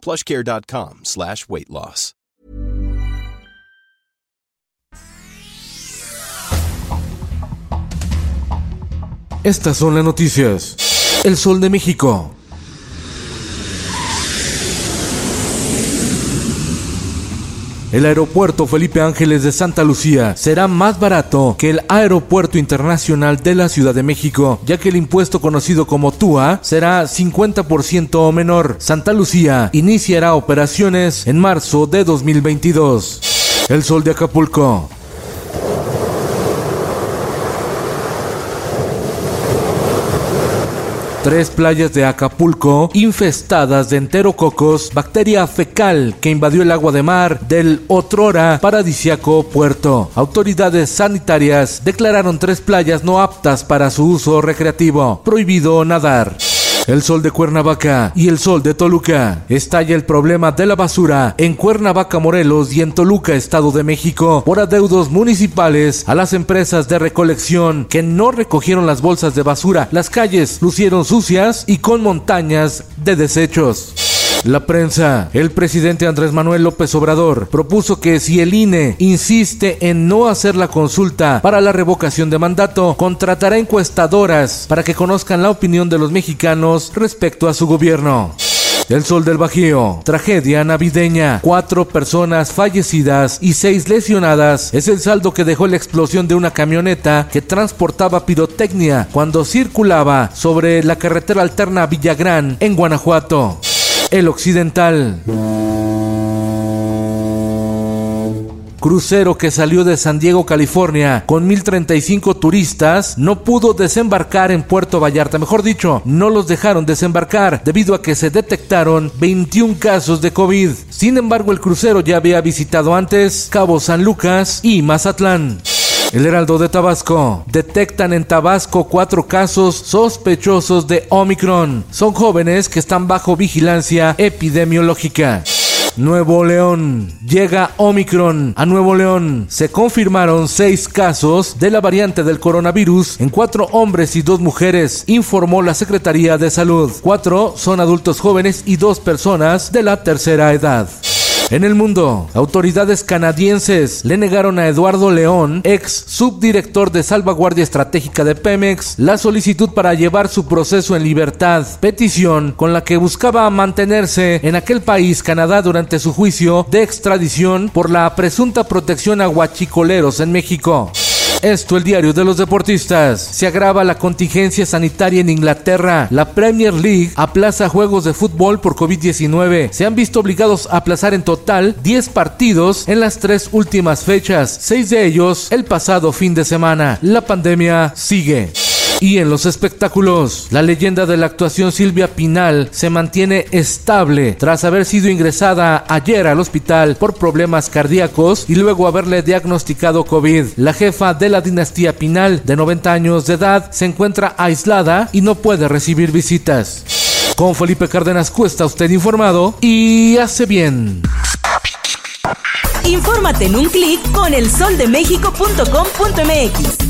plushcare.com slash weight loss. Estas son las noticias. El Sol de México. El aeropuerto Felipe Ángeles de Santa Lucía será más barato que el aeropuerto internacional de la Ciudad de México, ya que el impuesto conocido como TUA será 50% o menor. Santa Lucía iniciará operaciones en marzo de 2022. El Sol de Acapulco. Tres playas de Acapulco infestadas de enterococos, bacteria fecal que invadió el agua de mar del otrora paradisiaco puerto. Autoridades sanitarias declararon tres playas no aptas para su uso recreativo. Prohibido nadar. El sol de Cuernavaca y el sol de Toluca. Estalla el problema de la basura en Cuernavaca, Morelos y en Toluca, Estado de México, por adeudos municipales a las empresas de recolección que no recogieron las bolsas de basura. Las calles lucieron sucias y con montañas de desechos. La prensa. El presidente Andrés Manuel López Obrador propuso que si el INE insiste en no hacer la consulta para la revocación de mandato, contratará encuestadoras para que conozcan la opinión de los mexicanos respecto a su gobierno. El Sol del Bajío. Tragedia navideña. Cuatro personas fallecidas y seis lesionadas es el saldo que dejó la explosión de una camioneta que transportaba pirotecnia cuando circulaba sobre la carretera alterna Villagrán en Guanajuato. El Occidental. Crucero que salió de San Diego, California, con 1035 turistas, no pudo desembarcar en Puerto Vallarta. Mejor dicho, no los dejaron desembarcar debido a que se detectaron 21 casos de COVID. Sin embargo, el crucero ya había visitado antes Cabo San Lucas y Mazatlán. El Heraldo de Tabasco. Detectan en Tabasco cuatro casos sospechosos de Omicron. Son jóvenes que están bajo vigilancia epidemiológica. Nuevo León. Llega Omicron a Nuevo León. Se confirmaron seis casos de la variante del coronavirus en cuatro hombres y dos mujeres, informó la Secretaría de Salud. Cuatro son adultos jóvenes y dos personas de la tercera edad. En el mundo, autoridades canadienses le negaron a Eduardo León, ex subdirector de salvaguardia estratégica de Pemex, la solicitud para llevar su proceso en libertad, petición con la que buscaba mantenerse en aquel país, Canadá, durante su juicio de extradición por la presunta protección a guachicoleros en México. Esto el diario de los deportistas. Se agrava la contingencia sanitaria en Inglaterra. La Premier League aplaza juegos de fútbol por COVID-19. Se han visto obligados a aplazar en total 10 partidos en las tres últimas fechas, seis de ellos el pasado fin de semana. La pandemia sigue. Y en los espectáculos, la leyenda de la actuación Silvia Pinal se mantiene estable tras haber sido ingresada ayer al hospital por problemas cardíacos y luego haberle diagnosticado COVID. La jefa de la dinastía Pinal, de 90 años de edad, se encuentra aislada y no puede recibir visitas. Con Felipe Cárdenas Cuesta, usted informado y hace bien. Infórmate en un clic con elsoldemexico.com.mx.